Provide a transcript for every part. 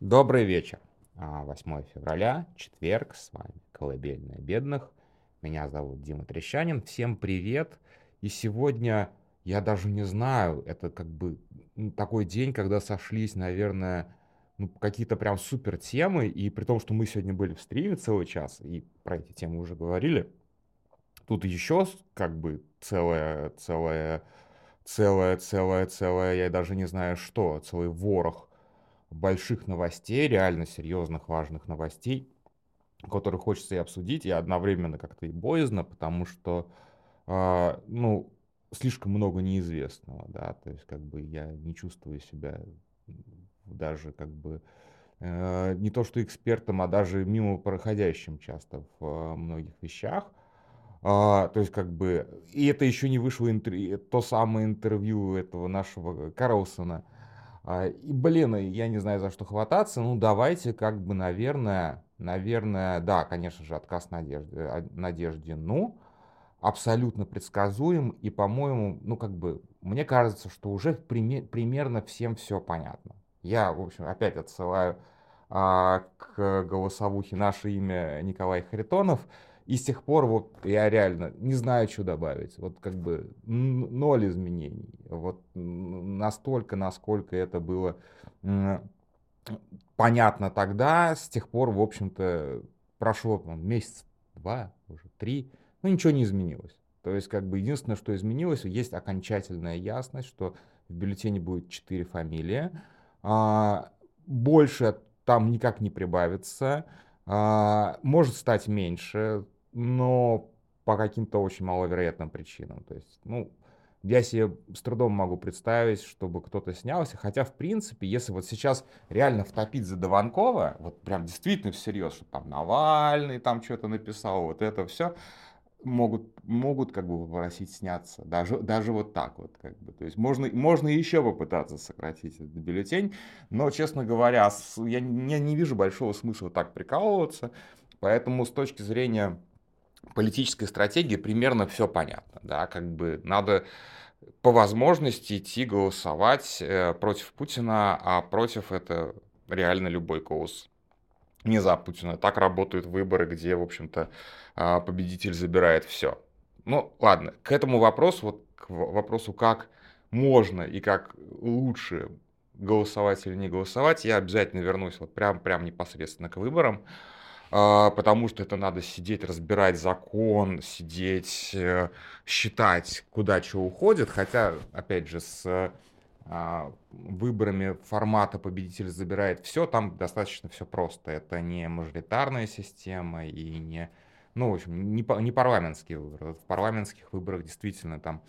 Добрый вечер. 8 а, февраля, четверг, с вами Колыбельная бедных. Меня зовут Дима Трещанин. Всем привет. И сегодня, я даже не знаю, это как бы такой день, когда сошлись, наверное, ну, какие-то прям супер темы. И при том, что мы сегодня были в стриме целый час, и про эти темы уже говорили, тут еще как бы целая, целая, целая, целая, целая, я даже не знаю что, целый ворох больших новостей, реально серьезных, важных новостей, которые хочется и обсудить, и одновременно как-то и боязно, потому что, э, ну, слишком много неизвестного, да, то есть как бы я не чувствую себя даже как бы э, не то что экспертом, а даже мимо проходящим часто в э, многих вещах. А, то есть как бы, и это еще не вышло интервью, то самое интервью этого нашего Карлсона. А, и, блин, я не знаю, за что хвататься. Ну, давайте как бы, наверное, наверное, да, конечно же, отказ надежды, надежде, ну, абсолютно предсказуем. И, по-моему, ну, как бы, мне кажется, что уже примерно всем все понятно. Я, в общем, опять отсылаю а, к голосовухе наше имя Николай Харитонов. И с тех пор вот я реально не знаю, что добавить. Вот как бы ноль изменений. Вот настолько, насколько это было понятно тогда, с тех пор, в общем-то, прошло месяц, два, уже три, ну ничего не изменилось. То есть, как бы единственное, что изменилось, есть окончательная ясность, что в бюллетене будет четыре фамилии. А, больше там никак не прибавится. А, может стать меньше но по каким-то очень маловероятным причинам. То есть, ну, я себе с трудом могу представить, чтобы кто-то снялся. Хотя, в принципе, если вот сейчас реально втопить за Дованкова, вот прям действительно всерьез, что там Навальный там что-то написал, вот это все, могут, могут как бы попросить сняться. Даже, даже вот так вот. Как бы. То есть можно, можно еще попытаться сократить этот бюллетень. Но, честно говоря, я я не вижу большого смысла так прикалываться. Поэтому с точки зрения политической стратегии примерно все понятно. Да, как бы надо по возможности идти голосовать э, против Путина, а против это реально любой голос не за Путина. Так работают выборы, где, в общем-то, а, победитель забирает все. Ну, ладно, к этому вопросу, вот к вопросу, как можно и как лучше голосовать или не голосовать, я обязательно вернусь вот прям, прям непосредственно к выборам. А, потому что это надо сидеть, разбирать закон, сидеть, э, считать, куда что уходит. Хотя, опять же, с а, выборами формата победитель забирает все, там достаточно все просто. Это не мажоритарная система и не, ну, в общем, не, не парламентские выборы. В парламентских выборах действительно там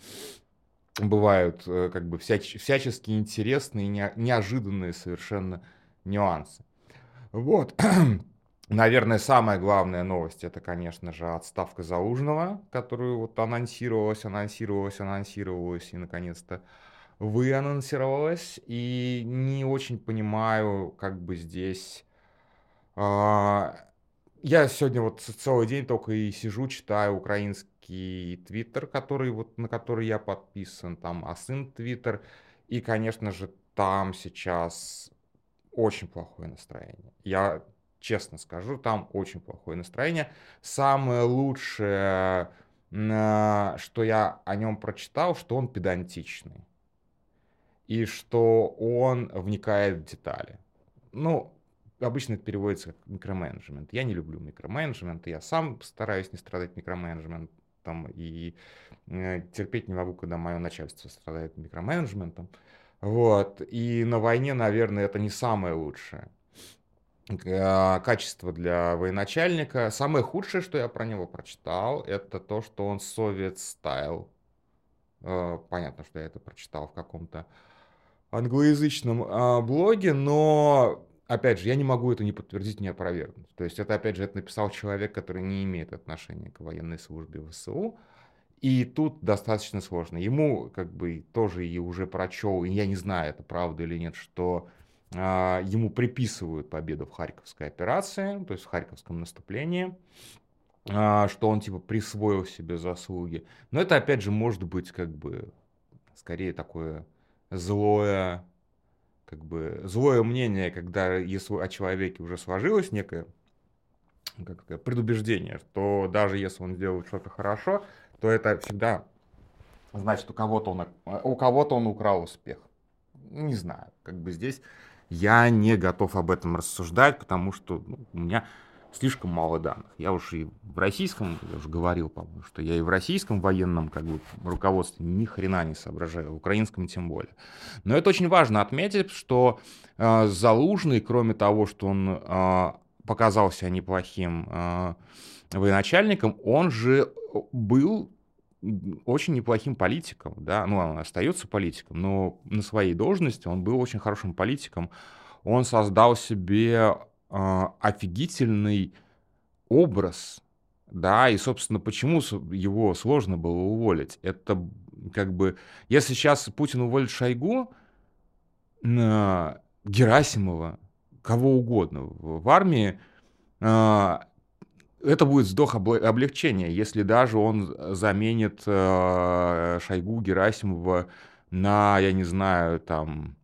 бывают э, как бы всяч, всячески интересные, не, неожиданные совершенно нюансы. Вот. Наверное, самая главная новость это, конечно же, отставка Залужного, которую вот анонсировалась, анонсировалась, анонсировалась и наконец-то вы анонсировалась. И не очень понимаю, как бы здесь... А, я сегодня вот целый день только и сижу, читаю украинский твиттер, который вот, на который я подписан, там, а сын твиттер. И, конечно же, там сейчас очень плохое настроение. Я честно скажу, там очень плохое настроение. Самое лучшее, что я о нем прочитал, что он педантичный. И что он вникает в детали. Ну, обычно это переводится как микроменеджмент. Я не люблю микроменеджмент, я сам стараюсь не страдать микроменеджментом и э, терпеть не могу, когда мое начальство страдает микроменеджментом. Вот. И на войне, наверное, это не самое лучшее. А, качество для военачальника. Самое худшее, что я про него прочитал, это то, что он совет стайл. А, понятно, что я это прочитал в каком-то англоязычном а, блоге, но опять же, я не могу это не подтвердить, не опровергнуть. То есть это, опять же, это написал человек, который не имеет отношения к военной службе ВСУ. И тут достаточно сложно. Ему как бы тоже и уже прочел, и я не знаю, это правда или нет, что ему приписывают победу в Харьковской операции, то есть в Харьковском наступлении, а, что он типа присвоил себе заслуги. Но это опять же может быть как бы скорее такое злое, как бы злое мнение, когда если о человеке уже сложилось некое как сказать, предубеждение, что даже если он сделает что-то хорошо, то это всегда значит у кого-то он, у кого-то он украл успех. Не знаю, как бы здесь я не готов об этом рассуждать, потому что ну, у меня слишком мало данных. Я уж и в российском, я уже говорил, по-моему, что я и в российском военном как бы, руководстве ни хрена не соображаю, в украинском тем более. Но это очень важно отметить, что э, Залужный, кроме того, что он э, показался неплохим э, военачальником, он же был очень неплохим политиком, да, ну, он остается политиком, но на своей должности он был очень хорошим политиком. Он создал себе э, офигительный образ, да, и, собственно, почему его сложно было уволить? Это как бы, если сейчас Путин уволит Шойгу, э, Герасимова, кого угодно в армии, э, это будет вздох облегчения, если даже он заменит э, Шойгу Герасимова на, я не знаю, там,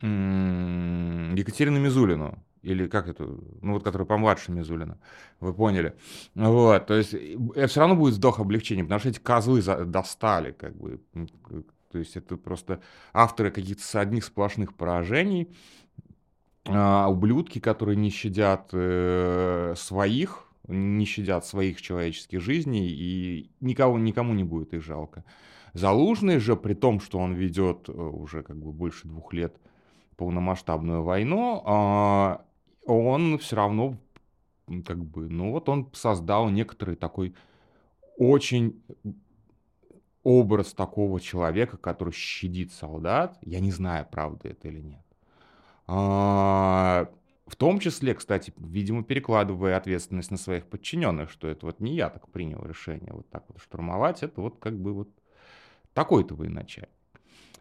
Екатерину Мизулину. Или как это, ну вот, которая помладше Мизулина, вы поняли. Вот, то есть это все равно будет вздох облегчения, потому что эти козлы достали, как бы. То есть это просто авторы каких-то одних сплошных поражений, а, ублюдки, которые не щадят э, своих, не щадят своих человеческих жизней, и никого, никому не будет их жалко. Залужный же, при том, что он ведет э, уже как бы больше двух лет полномасштабную войну, э, он все равно как бы, ну вот он создал некоторый такой очень образ такого человека, который щадит солдат. Я не знаю, правда это или нет. А, в том числе, кстати, видимо, перекладывая ответственность на своих подчиненных, что это вот не я так принял решение вот так вот штурмовать, это вот как бы вот такой-то военачальник.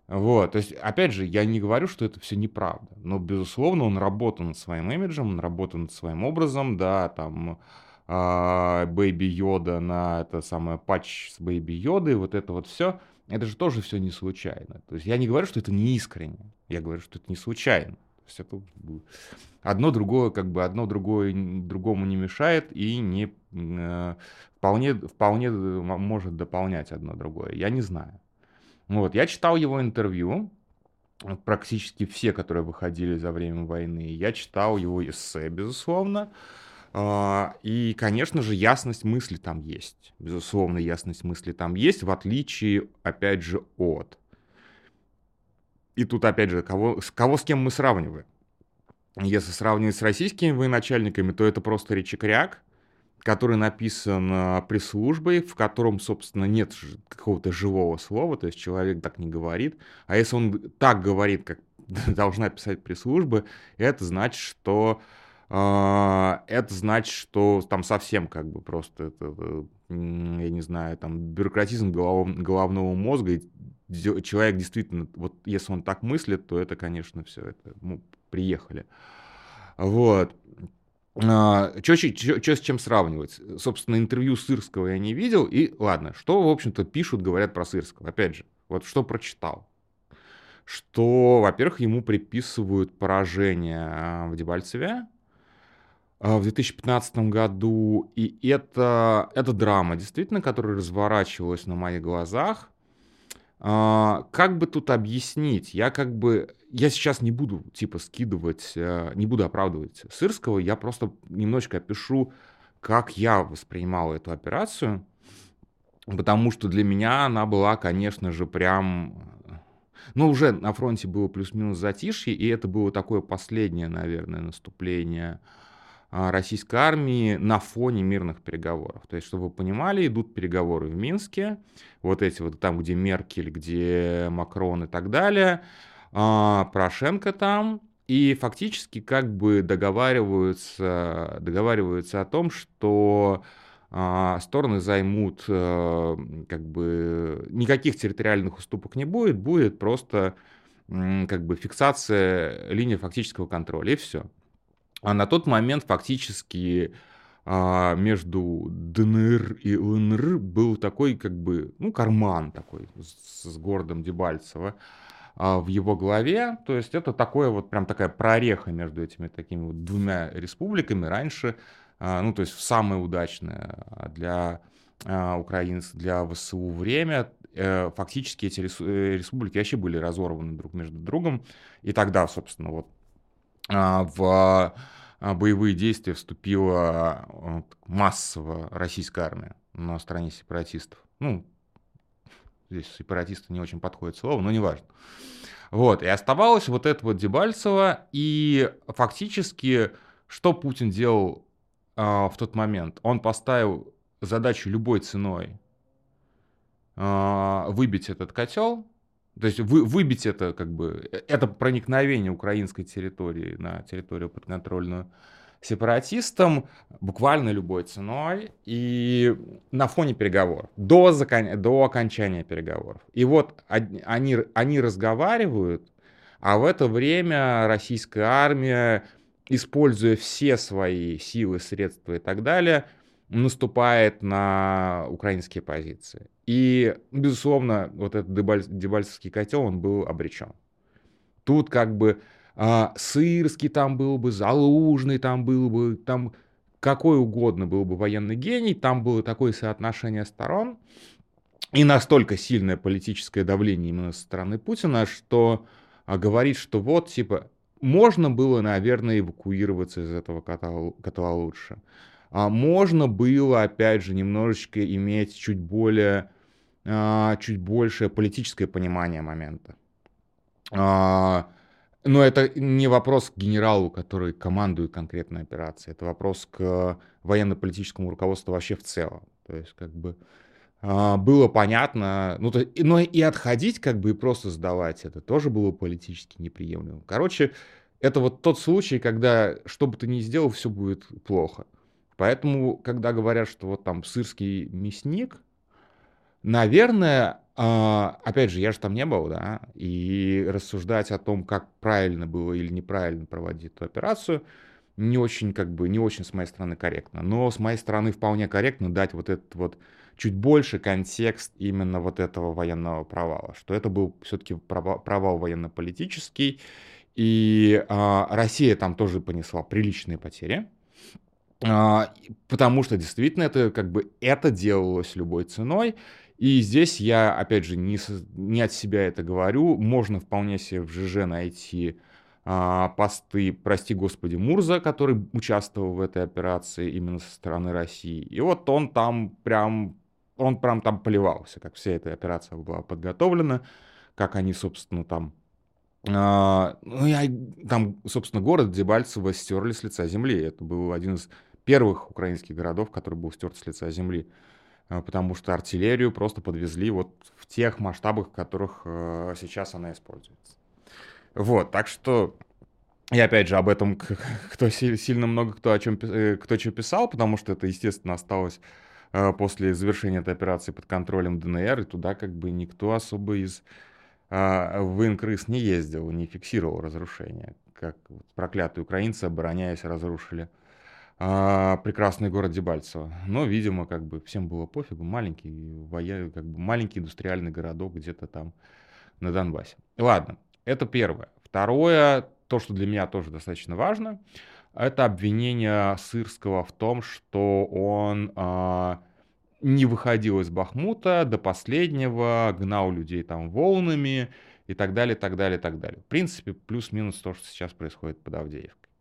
Вот, то есть, опять же, я не говорю, что это все неправда, но, безусловно, он работал над своим имиджем, он работал над своим образом, да, там, Бэйби Йода на это самое патч с Бэйби Йодой, вот это вот все, это же тоже все не случайно. То есть я не говорю, что это не искренне, я говорю, что это не случайно есть это одно другое, как бы одно другое другому не мешает и не э, вполне, вполне может дополнять одно другое. Я не знаю. Вот, я читал его интервью, практически все, которые выходили за время войны. Я читал его эссе, безусловно. А, и, конечно же, ясность мысли там есть. Безусловно, ясность мысли там есть, в отличие, опять же, от и тут, опять же, кого, кого с кем мы сравниваем? Если сравнивать с российскими военачальниками, то это просто речекряк, который написан а, пресс-службой, в котором, собственно, нет какого-то живого слова, то есть человек так не говорит. А если он так говорит, как должна писать пресс-служба, это значит, что э, это значит, что там совсем как бы просто это, я не знаю, там бюрократизм голов, головного мозга, человек действительно, вот если он так мыслит, то это, конечно, все, это, ну, приехали. Вот. А, что с чем сравнивать? Собственно, интервью Сырского я не видел, и ладно, что, в общем-то, пишут, говорят про Сырского. Опять же, вот что прочитал. Что, во-первых, ему приписывают поражение а, в Дебальцеве, а, в 2015 году, и это, это драма, действительно, которая разворачивалась на моих глазах. А, как бы тут объяснить? Я как бы... Я сейчас не буду, типа, скидывать, э, не буду оправдывать Сырского, я просто немножечко опишу, как я воспринимал эту операцию, потому что для меня она была, конечно же, прям... Ну, уже на фронте было плюс-минус затишье, и это было такое последнее, наверное, наступление а, российской армии на фоне мирных переговоров. То есть, чтобы вы понимали, идут переговоры в Минске, вот эти вот там, где Меркель, где Макрон и так далее, а, Порошенко там, и фактически как бы договариваются, договариваются о том, что а, стороны займут э, как бы никаких территориальных уступок не будет, будет просто как бы фиксация линии фактического контроля и все. А на тот момент фактически а, между ДНР и ЛНР был такой как бы, ну, карман такой с, с городом Дебальцево. а, в его главе. То есть это такое вот прям такая прореха между этими такими вот двумя республиками. Раньше, а, ну то есть самое удачное для украинцев, для ВСУ время, э, фактически эти э, республики вообще были разорваны друг между другом. И тогда, собственно, вот в боевые действия вступила массово российская армия на стороне сепаратистов. Ну, здесь сепаратисты не очень подходит слово, но неважно. Вот, и оставалось вот это вот Дебальцево, и фактически, что Путин делал э, в тот момент? Он поставил задачу любой ценой э, выбить этот котел, то есть вы, выбить это как бы, э, это проникновение украинской территории на территорию подконтрольную сепаратистам буквально любой ценой и на фоне переговоров, до, закон... до окончания переговоров. И вот они, они разговаривают, а в это время российская армия, используя все свои силы, средства и так далее, наступает на украинские позиции. И, безусловно, вот этот Дебальцевский котел, он был обречен. Тут как бы а, Сырский там был бы, Залужный там был бы, там какой угодно был бы военный гений, там было такое соотношение сторон и настолько сильное политическое давление именно со стороны Путина, что а, говорит, что вот, типа, можно было, наверное, эвакуироваться из этого котла, котла лучше. А можно было, опять же, немножечко иметь чуть более, а, чуть большее политическое понимание момента. А, но это не вопрос к генералу, который командует конкретной операцией. Это вопрос к военно-политическому руководству вообще в целом. То есть, как бы а, было понятно, ну, то, но и отходить, как бы, и просто сдавать это тоже было политически неприемлемо. Короче, это вот тот случай, когда что бы ты ни сделал, все будет плохо. Поэтому, когда говорят, что вот там сырский мясник, наверное, а, опять же, я же там не был, да, и рассуждать о том, как правильно было или неправильно проводить эту операцию, не очень, как бы, не очень с моей стороны корректно. Но с моей стороны вполне корректно дать вот этот вот чуть больше контекст именно вот этого военного провала, что это был все-таки провал, военно-политический, и а, Россия там тоже понесла приличные потери, потому что действительно это как бы это делалось любой ценой, и здесь я, опять же, не, не от себя это говорю. Можно вполне себе в ЖЖ найти а, посты, прости господи, Мурза, который участвовал в этой операции именно со стороны России. И вот он там прям, он прям там поливался, как вся эта операция была подготовлена, как они, собственно, там а, ну, я, там, собственно, город Дебальцево стерли с лица земли. Это был один из первых украинских городов, который был стерт с лица земли. Э, потому что артиллерию просто подвезли вот в тех масштабах, в которых э, сейчас она используется. Вот, так что и опять же об этом кто сильно много кто о чем э, кто что писал, потому что это естественно осталось после завершения этой операции под контролем ДНР, и туда как бы никто особо из военкрыс не ездил, не фиксировал разрушения, как проклятые украинцы, обороняясь, разрушили а, прекрасный город Дебальцево. Но, видимо, как бы всем было пофигу, маленький, воя... как бы маленький индустриальный городок где-то там на Донбассе. Ладно, это первое. Второе, то, что для меня тоже достаточно важно, это обвинение Сырского в том, что он а, не выходил из Бахмута до последнего, гнал людей там волнами и так далее, так далее, так далее. В принципе, плюс-минус то, что сейчас происходит под Авдеевкой.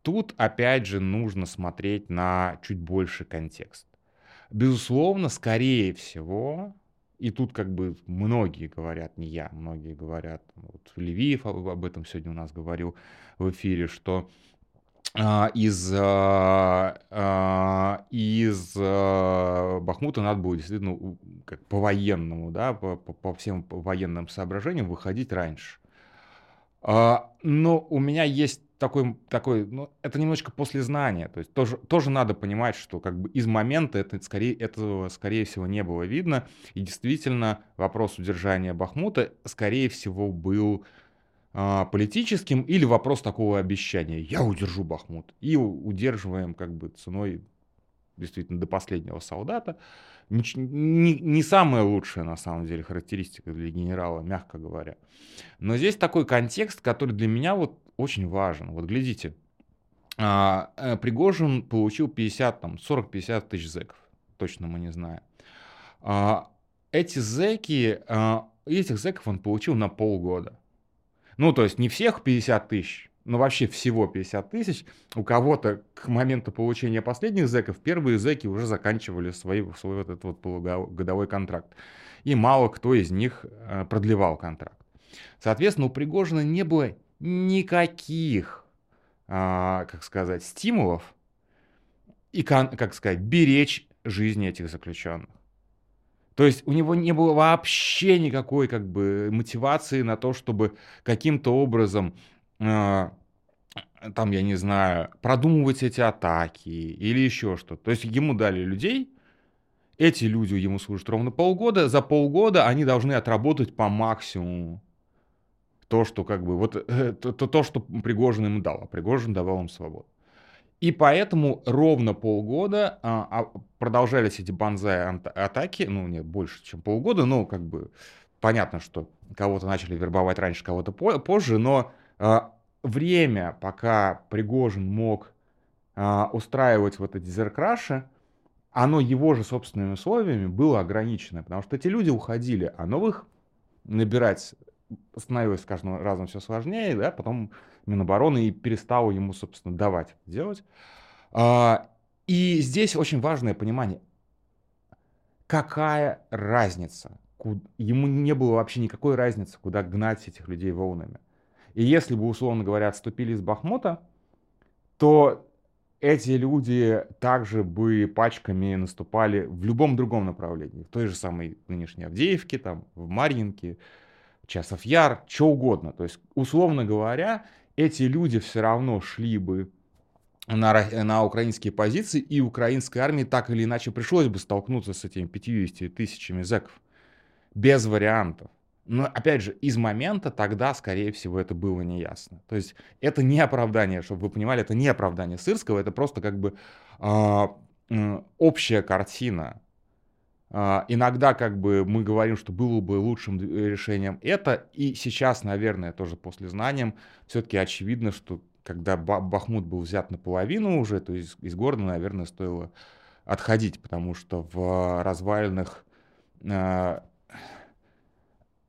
Тут, опять же, нужно смотреть на чуть больше контекст. Безусловно, скорее всего, и тут как бы многие говорят, не я, многие говорят, вот Левиев об этом сегодня у нас говорил в эфире, что из, а, а, из а, Бахмута надо было действительно как по военному, да, по, по всем военным соображениям выходить раньше. А, но у меня есть такой, такой, ну, это немножечко после знания, то есть тоже, тоже надо понимать, что как бы из момента это скорее, этого, скорее всего, не было видно, и действительно вопрос удержания Бахмута, скорее всего, был политическим или вопрос такого обещания, я удержу Бахмут, и удерживаем как бы ценой действительно до последнего солдата, не, не, не самая лучшая, на самом деле, характеристика для генерала, мягко говоря. Но здесь такой контекст, который для меня вот очень важен. Вот глядите, а, э, Пригожин получил 50, там, 40-50 тысяч зэков. Точно мы не знаем. А, эти зэки, а, этих зэков он получил на полгода. Ну, то есть не всех 50 тысяч, но вообще всего 50 тысяч. У кого-то к моменту получения последних зэков первые зэки уже заканчивали свой, свой вот этот вот полугодовой контракт. И мало кто из них продлевал контракт. Соответственно, у Пригожина не было никаких а, как сказать, стимулов и, как сказать, беречь жизни этих заключенных. То есть у него не было вообще никакой как бы мотивации на то, чтобы каким-то образом э, там, я не знаю, продумывать эти атаки или еще что-то. То есть ему дали людей, эти люди ему служат ровно полгода, за полгода они должны отработать по максимуму то, что как бы, вот э, то, то, то, что Пригожин ему дал, а Пригожин давал им свободу. И поэтому ровно полгода а, а, продолжались эти банзай-атаки, ну, нет, больше, чем полгода, но как бы понятно, что кого-то начали вербовать раньше, кого-то по позже, но а, время, пока Пригожин мог а, устраивать вот эти зеркраши, оно его же собственными условиями было ограничено, потому что эти люди уходили, а новых набирать становилось с каждым разом все сложнее, да, потом Минобороны и перестало ему, собственно, давать это делать. А, и здесь очень важное понимание, какая разница, ему не было вообще никакой разницы, куда гнать этих людей волнами. И если бы, условно говоря, отступили из Бахмута, то эти люди также бы пачками наступали в любом другом направлении, в той же самой нынешней Авдеевке, там, в Марьинке, Часов Яр, что угодно. То есть, условно говоря, эти люди все равно шли бы на, на украинские позиции, и украинской армии так или иначе пришлось бы столкнуться с этими 50 тысячами зэков. Без вариантов. Но, опять же, из момента тогда, скорее всего, это было неясно. То есть это не оправдание, чтобы вы понимали, это не оправдание Сырского, это просто как бы э, общая картина иногда как бы мы говорим, что было бы лучшим решением это, и сейчас, наверное, тоже после знанием, все-таки очевидно, что когда Бахмут был взят наполовину уже, то есть из города, наверное, стоило отходить, потому что в развалинах э,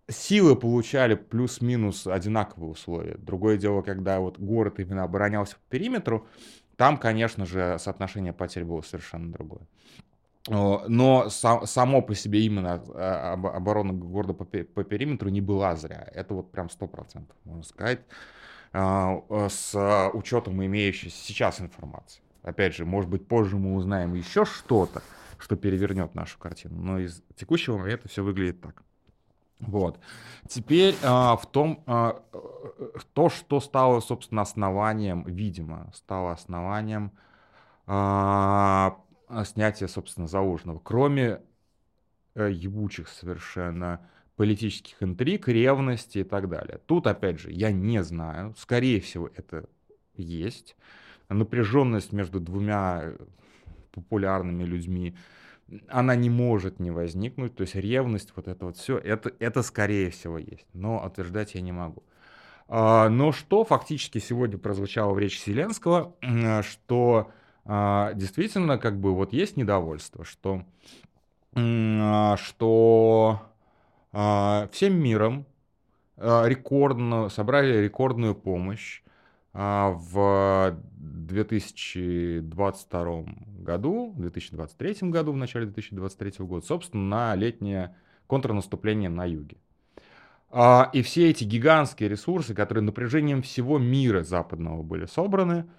силы получали плюс-минус одинаковые условия. Другое дело, когда вот город именно оборонялся по периметру, там, конечно же, соотношение потерь было совершенно другое. Но само по себе именно а, оборона города по, периметру не была зря. Это вот прям сто процентов, можно сказать, а, с учетом имеющейся сейчас информации. Опять же, может быть, позже мы узнаем еще что-то, что перевернет нашу картину. Но из текущего момента все выглядит так. Вот. Теперь а, в том, а, то, что стало, собственно, основанием, видимо, стало основанием а, а, снятия, собственно, заложенного. Кроме э, ебучих совершенно политических интриг, ревности и так далее. Тут, опять же, я не знаю. Скорее всего, это есть. Напряженность между двумя э, популярными людьми, она не может не возникнуть. То есть ревность, вот это вот все, это, это скорее всего есть. Но утверждать я не могу. А, но что фактически сегодня прозвучало в речи Зеленского, что а, действительно, как бы вот есть недовольство, что, а, что а, всем миром рекордно, собрали рекордную помощь в 2022 году, в 2023 году, в начале 2023 года, собственно, на летнее контрнаступление на юге. И все эти гигантские ресурсы, которые напряжением всего мира западного были собраны,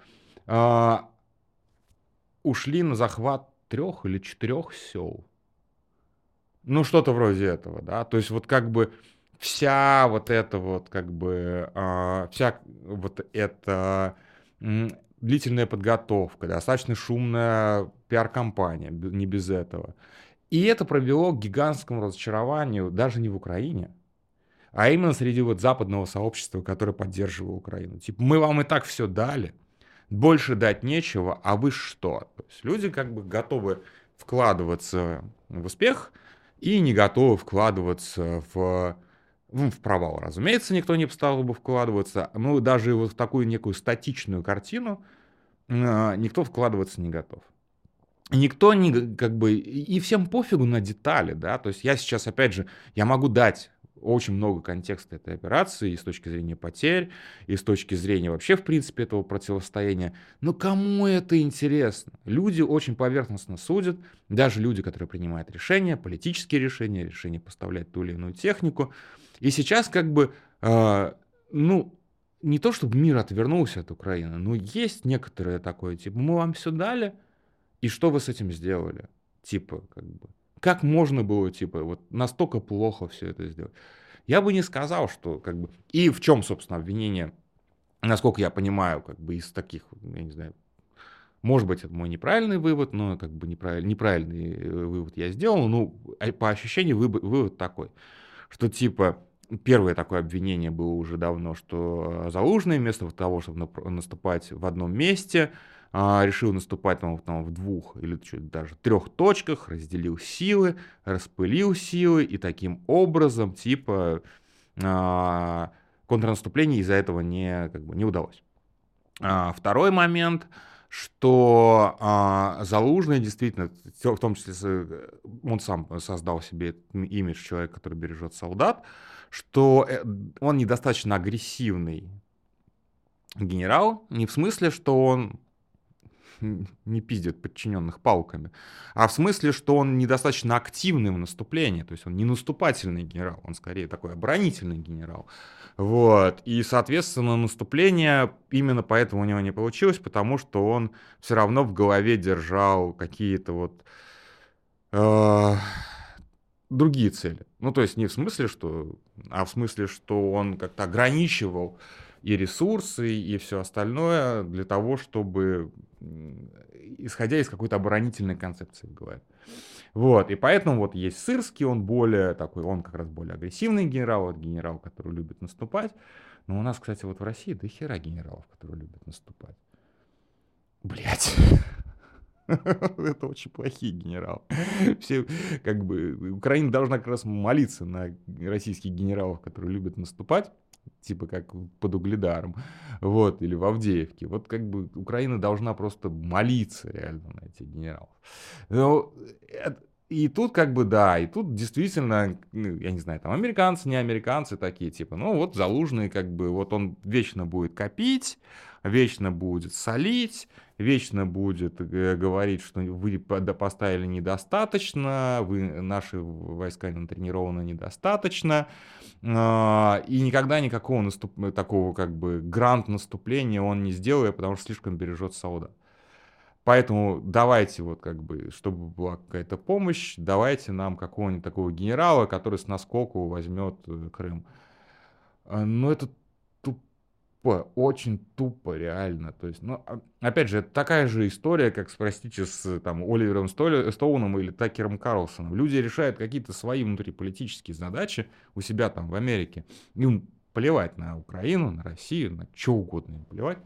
ушли на захват трех или четырех сел. Ну, что-то вроде этого, да. То есть вот как бы вся вот эта вот как бы, э, вся вот эта э, длительная подготовка, достаточно шумная пиар-компания, не без этого. И это привело к гигантскому разочарованию даже не в Украине, а именно среди вот западного сообщества, которое поддерживало Украину. Типа, мы вам и так все дали, больше дать нечего, а вы что? То есть люди как бы готовы вкладываться в успех и не готовы вкладываться в, ну, в провал. Разумеется, никто не стал бы вкладываться. Ну, даже вот в такую некую статичную картину э, никто вкладываться не готов. Никто не, как бы, и всем пофигу на детали, да, то есть я сейчас, опять же, я могу дать очень много контекста этой операции и с точки зрения потерь, и с точки зрения вообще, в принципе, этого противостояния. Но кому это интересно? Люди очень поверхностно судят, даже люди, которые принимают решения, политические решения, решения поставлять ту или иную технику. И сейчас как бы, э, ну, не то чтобы мир отвернулся от Украины, но есть некоторое такое, типа, мы вам все дали, и что вы с этим сделали? Типа, как бы, как можно было, типа, вот настолько плохо все это сделать? Я бы не сказал, что, как бы... И в чем, собственно, обвинение, насколько я понимаю, как бы из таких, я не знаю, может быть, это мой неправильный вывод, но как бы неправильный, неправильный э, вывод я сделал. Ну, а по ощущению вывод такой, что типа первое такое обвинение было уже давно, что Залужный вместо того, чтобы наступать в одном месте, а, решил наступать там, там, в двух или чуть даже трех точках, разделил силы, распылил силы и таким образом типа а, контрнаступление из-за этого не, как бы, не удалось. А, второй момент, что а, Залужный действительно, в том числе он сам создал себе имидж человека, который бережет солдат, что э, он недостаточно агрессивный генерал, не в смысле, что он не пиздит подчиненных палками, а в смысле, что он недостаточно активный в наступлении, то есть он не наступательный генерал, он скорее такой оборонительный генерал. Вот. И, соответственно, наступление именно поэтому у него не получилось, потому что он все равно в голове держал какие-то вот э, другие цели. Ну, то есть не в смысле, что, а в смысле, что он как-то ограничивал и ресурсы, и все остальное для того, чтобы исходя из какой-то оборонительной концепции голове. Вот, и поэтому вот есть Сырский, он более такой, он как раз более агрессивный генерал, вот генерал, который любит наступать. Но у нас, кстати, вот в России до хера генералов, которые любят наступать. Блять. Это очень плохие генералы. Все, как бы, Украина должна как раз молиться на российских генералов, которые любят наступать типа как под Угледаром, вот, или в Авдеевке. Вот как бы Украина должна просто молиться реально на этих генералов. Но, и тут как бы да, и тут действительно, ну, я не знаю, там американцы, не американцы такие, типа, ну вот Залужный как бы, вот он вечно будет копить, вечно будет солить, вечно будет э, говорить, что вы поставили недостаточно, вы, наши войска натренированы недостаточно, а, и никогда никакого наступ... такого как бы грант наступления он не сделает, потому что слишком бережет солдат. Поэтому давайте вот как бы, чтобы была какая-то помощь, давайте нам какого-нибудь такого генерала, который с наскоку возьмет э, Крым. А, но это тупо, очень тупо, реально. То есть, ну, а, опять же, это такая же история, как, простите, с там, Оливером Стоуном или Такером Карлсоном. Люди решают какие-то свои внутриполитические задачи у себя там в Америке. Им плевать на Украину, на Россию, на что угодно им плевать.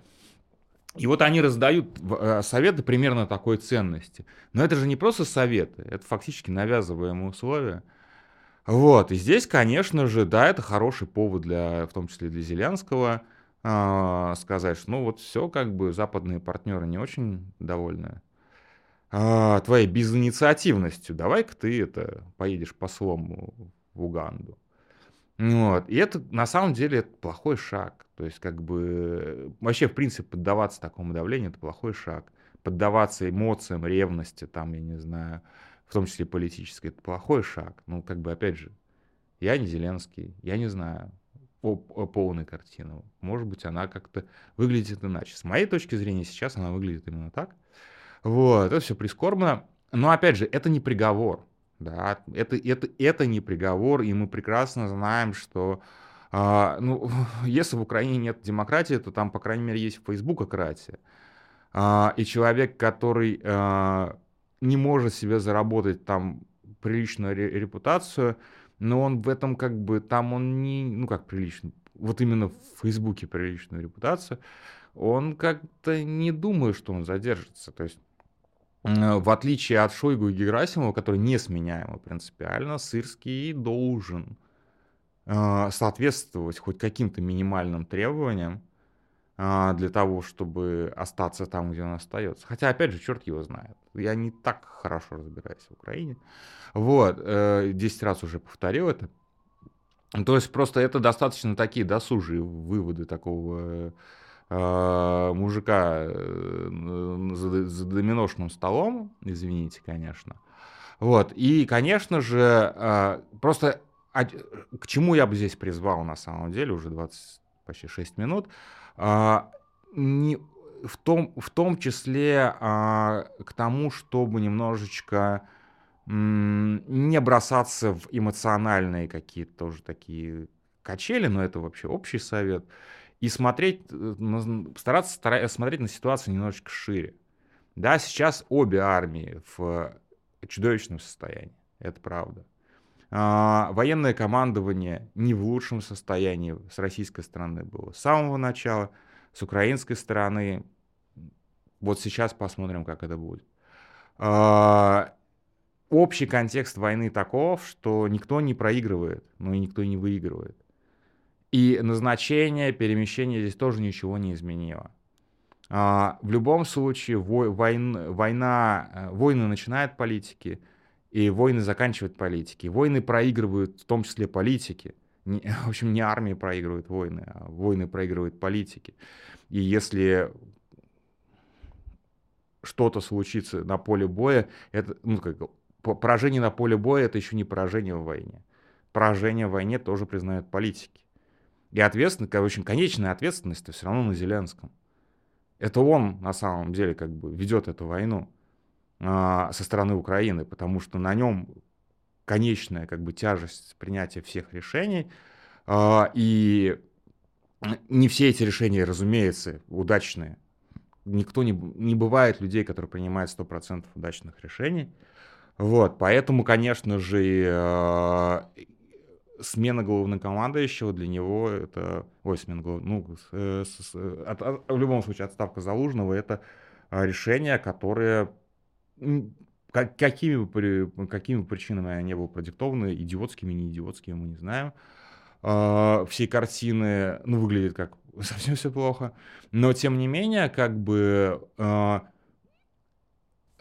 И вот они раздают э, советы примерно такой ценности. Но это же не просто советы, это фактически навязываемые условия. Вот, и здесь, конечно же, да, это хороший повод для, в том числе для Зеленского, а, сказать, что ну вот все, как бы западные партнеры не очень довольны а, твоей безинициативностью. Давай-ка ты это поедешь послом в Уганду. Вот. И это на самом деле это плохой шаг. То есть, как бы вообще, в принципе, поддаваться такому давлению это плохой шаг. Поддаваться эмоциям, ревности, там, я не знаю, в том числе политической, это плохой шаг. Ну, как бы, опять же, я не Зеленский, я не знаю полной картины. Может быть, она как-то выглядит иначе. С моей точки зрения, сейчас она выглядит именно так. Вот, это все прискорбно. Но, опять же, это не приговор. Да, это, это, это не приговор, и мы прекрасно знаем, что а, ну, если в Украине нет демократии, то там, по крайней мере, есть фейсбукократия. А, и человек, который а, не может себе заработать там приличную репутацию, но он в этом как бы, там он не, ну как прилично, вот именно в Фейсбуке приличную репутацию, он как-то не думает, что он задержится. То есть в отличие от Шойгу и Герасимова, который несменяемо принципиально, Сырский должен э, соответствовать хоть каким-то минимальным требованиям э, для того, чтобы остаться там, где он остается. Хотя, опять же, черт его знает. Я не так хорошо разбираюсь в Украине. Вот, э, 10 раз уже повторил это. То есть просто это достаточно такие досужие выводы такого э, мужика э, за, доминошным столом, извините, конечно. Вот, и, конечно же, э, просто а, к чему я бы здесь призвал на самом деле, уже 20, почти 6 минут, э, не, в, том, в том числе к тому, чтобы немножечко не бросаться в эмоциональные какие-то тоже такие качели, но это вообще общий совет, и смотреть, э, стараться смотреть на ситуацию немножечко шире. Да, сейчас обе армии в чудовищном состоянии, это правда. А, военное командование не в лучшем состоянии с российской стороны было с самого начала, с украинской стороны. Вот сейчас посмотрим, как это будет. А, общий контекст войны таков, что никто не проигрывает, но и никто не выигрывает. И назначение, перемещение здесь тоже ничего не изменило. А, в любом случае войн, война, э, войны начинают политики, и войны заканчивают политики. Войны проигрывают в том числе политики. В общем, не армии проигрывают войны, а войны проигрывают политики. И если что-то случится на поле боя, это, ну, как поражение на поле боя это еще не поражение в войне. Поражение в войне тоже признают политики. И ответственность, в общем, конечная ответственность все равно на Зеленском. Это он на самом деле как бы ведет эту войну а, со стороны Украины, потому что на нем конечная как бы тяжесть принятия всех решений. А, и не все эти решения, разумеется, удачные. Никто не, не бывает людей, которые принимают 100% удачных решений. Вот, поэтому, конечно же, э, смена главнокомандующего для него это, ой, смена главного, ну, с, с, от, от, в любом случае отставка Залужного это э, решение, которое как, какими, бы, какими причинами они были продиктованы, идиотскими, не идиотскими, мы не знаем. Э, все картины, ну, выглядят как совсем все плохо, но тем не менее, как бы э,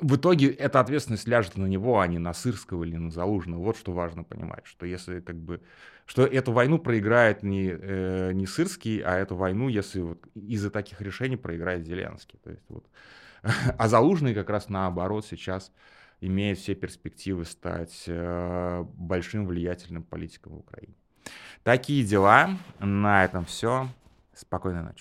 в итоге эта ответственность ляжет на него, а не на Сырского или на Залужного. Вот что важно понимать, что если как бы что эту войну проиграет не, э, не Сырский, а эту войну, если вот из-за таких решений проиграет Зеленский. То есть вот. А Залужный как раз наоборот сейчас имеет все перспективы стать э, большим влиятельным политиком в Украине. Такие дела. На этом все. Спокойной ночи.